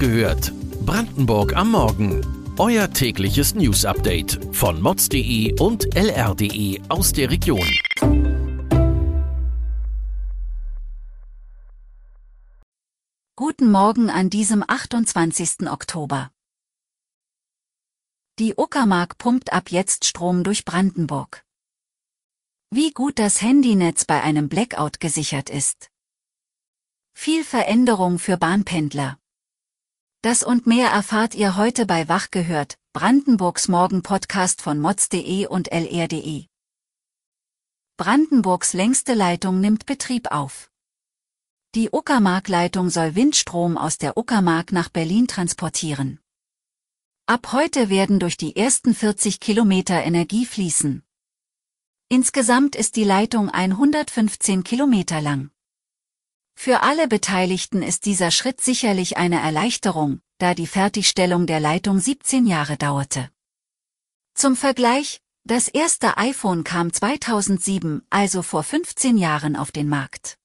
gehört. Brandenburg am Morgen. Euer tägliches News-Update von mods.de und lr.de aus der Region. Guten Morgen an diesem 28. Oktober. Die Uckermark pumpt ab jetzt Strom durch Brandenburg. Wie gut das Handynetz bei einem Blackout gesichert ist. Viel Veränderung für Bahnpendler. Das und mehr erfahrt ihr heute bei Wach gehört, Brandenburgs Morgen-Podcast von mods.de und lr.de. Brandenburgs längste Leitung nimmt Betrieb auf. Die Uckermark-Leitung soll Windstrom aus der Uckermark nach Berlin transportieren. Ab heute werden durch die ersten 40 Kilometer Energie fließen. Insgesamt ist die Leitung 115 Kilometer lang. Für alle Beteiligten ist dieser Schritt sicherlich eine Erleichterung, da die Fertigstellung der Leitung 17 Jahre dauerte. Zum Vergleich, das erste iPhone kam 2007, also vor 15 Jahren auf den Markt.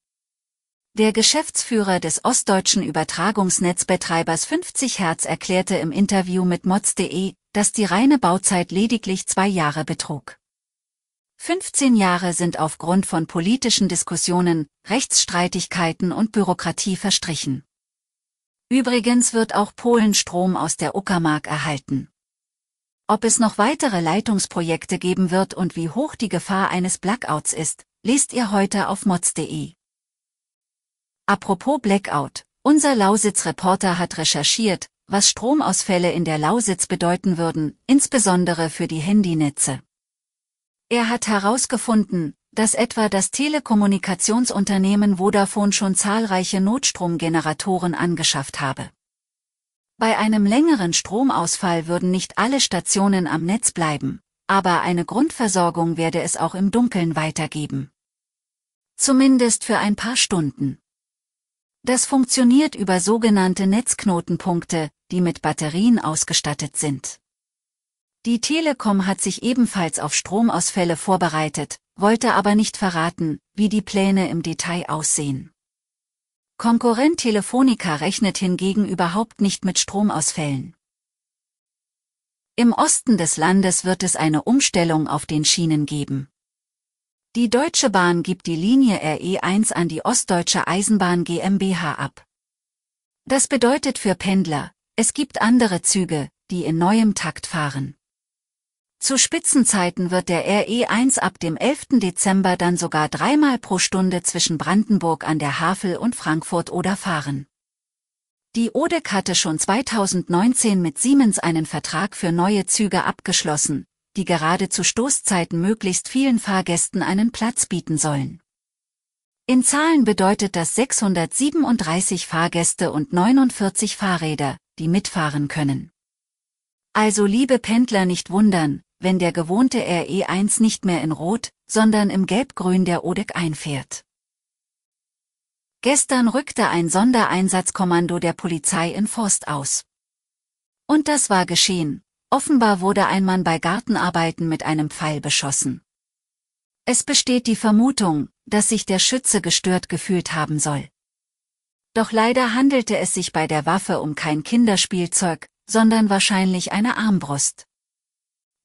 Der Geschäftsführer des ostdeutschen Übertragungsnetzbetreibers 50 Hertz erklärte im Interview mit mods.de, dass die reine Bauzeit lediglich zwei Jahre betrug. 15 Jahre sind aufgrund von politischen Diskussionen, Rechtsstreitigkeiten und Bürokratie verstrichen. Übrigens wird auch Polen Strom aus der Uckermark erhalten. Ob es noch weitere Leitungsprojekte geben wird und wie hoch die Gefahr eines Blackouts ist, lest ihr heute auf mods.de. Apropos Blackout, unser Lausitz-Reporter hat recherchiert, was Stromausfälle in der Lausitz bedeuten würden, insbesondere für die Handynetze. Er hat herausgefunden, dass etwa das Telekommunikationsunternehmen Vodafone schon zahlreiche Notstromgeneratoren angeschafft habe. Bei einem längeren Stromausfall würden nicht alle Stationen am Netz bleiben, aber eine Grundversorgung werde es auch im Dunkeln weitergeben. Zumindest für ein paar Stunden. Das funktioniert über sogenannte Netzknotenpunkte, die mit Batterien ausgestattet sind. Die Telekom hat sich ebenfalls auf Stromausfälle vorbereitet, wollte aber nicht verraten, wie die Pläne im Detail aussehen. Konkurrent Telefonica rechnet hingegen überhaupt nicht mit Stromausfällen. Im Osten des Landes wird es eine Umstellung auf den Schienen geben. Die Deutsche Bahn gibt die Linie RE1 an die Ostdeutsche Eisenbahn GmbH ab. Das bedeutet für Pendler, es gibt andere Züge, die in neuem Takt fahren. Zu Spitzenzeiten wird der RE1 ab dem 11. Dezember dann sogar dreimal pro Stunde zwischen Brandenburg an der Havel und Frankfurt oder fahren. Die ODEC hatte schon 2019 mit Siemens einen Vertrag für neue Züge abgeschlossen, die gerade zu Stoßzeiten möglichst vielen Fahrgästen einen Platz bieten sollen. In Zahlen bedeutet das 637 Fahrgäste und 49 Fahrräder, die mitfahren können. Also liebe Pendler nicht wundern, wenn der gewohnte RE1 nicht mehr in Rot, sondern im Gelbgrün der ODEC einfährt. Gestern rückte ein Sondereinsatzkommando der Polizei in Forst aus. Und das war geschehen. Offenbar wurde ein Mann bei Gartenarbeiten mit einem Pfeil beschossen. Es besteht die Vermutung, dass sich der Schütze gestört gefühlt haben soll. Doch leider handelte es sich bei der Waffe um kein Kinderspielzeug, sondern wahrscheinlich eine Armbrust.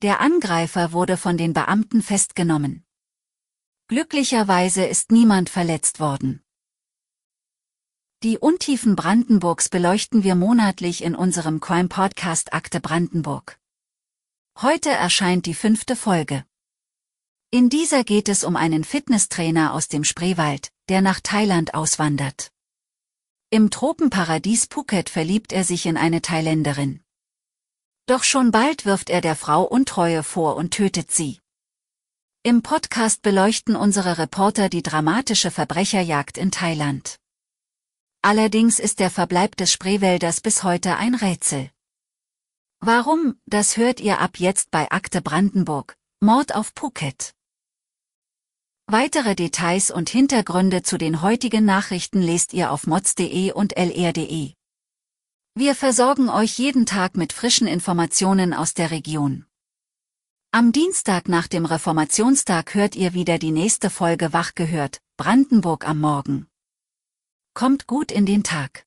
Der Angreifer wurde von den Beamten festgenommen. Glücklicherweise ist niemand verletzt worden. Die Untiefen Brandenburgs beleuchten wir monatlich in unserem Crime Podcast Akte Brandenburg. Heute erscheint die fünfte Folge. In dieser geht es um einen Fitnesstrainer aus dem Spreewald, der nach Thailand auswandert. Im Tropenparadies Phuket verliebt er sich in eine Thailänderin. Doch schon bald wirft er der Frau Untreue vor und tötet sie. Im Podcast beleuchten unsere Reporter die dramatische Verbrecherjagd in Thailand. Allerdings ist der Verbleib des Spreewälders bis heute ein Rätsel. Warum, das hört ihr ab jetzt bei Akte Brandenburg, Mord auf Phuket. Weitere Details und Hintergründe zu den heutigen Nachrichten lest ihr auf mods.de und lr.de. Wir versorgen euch jeden Tag mit frischen Informationen aus der Region. Am Dienstag nach dem Reformationstag hört ihr wieder die nächste Folge Wach gehört, Brandenburg am Morgen. Kommt gut in den Tag.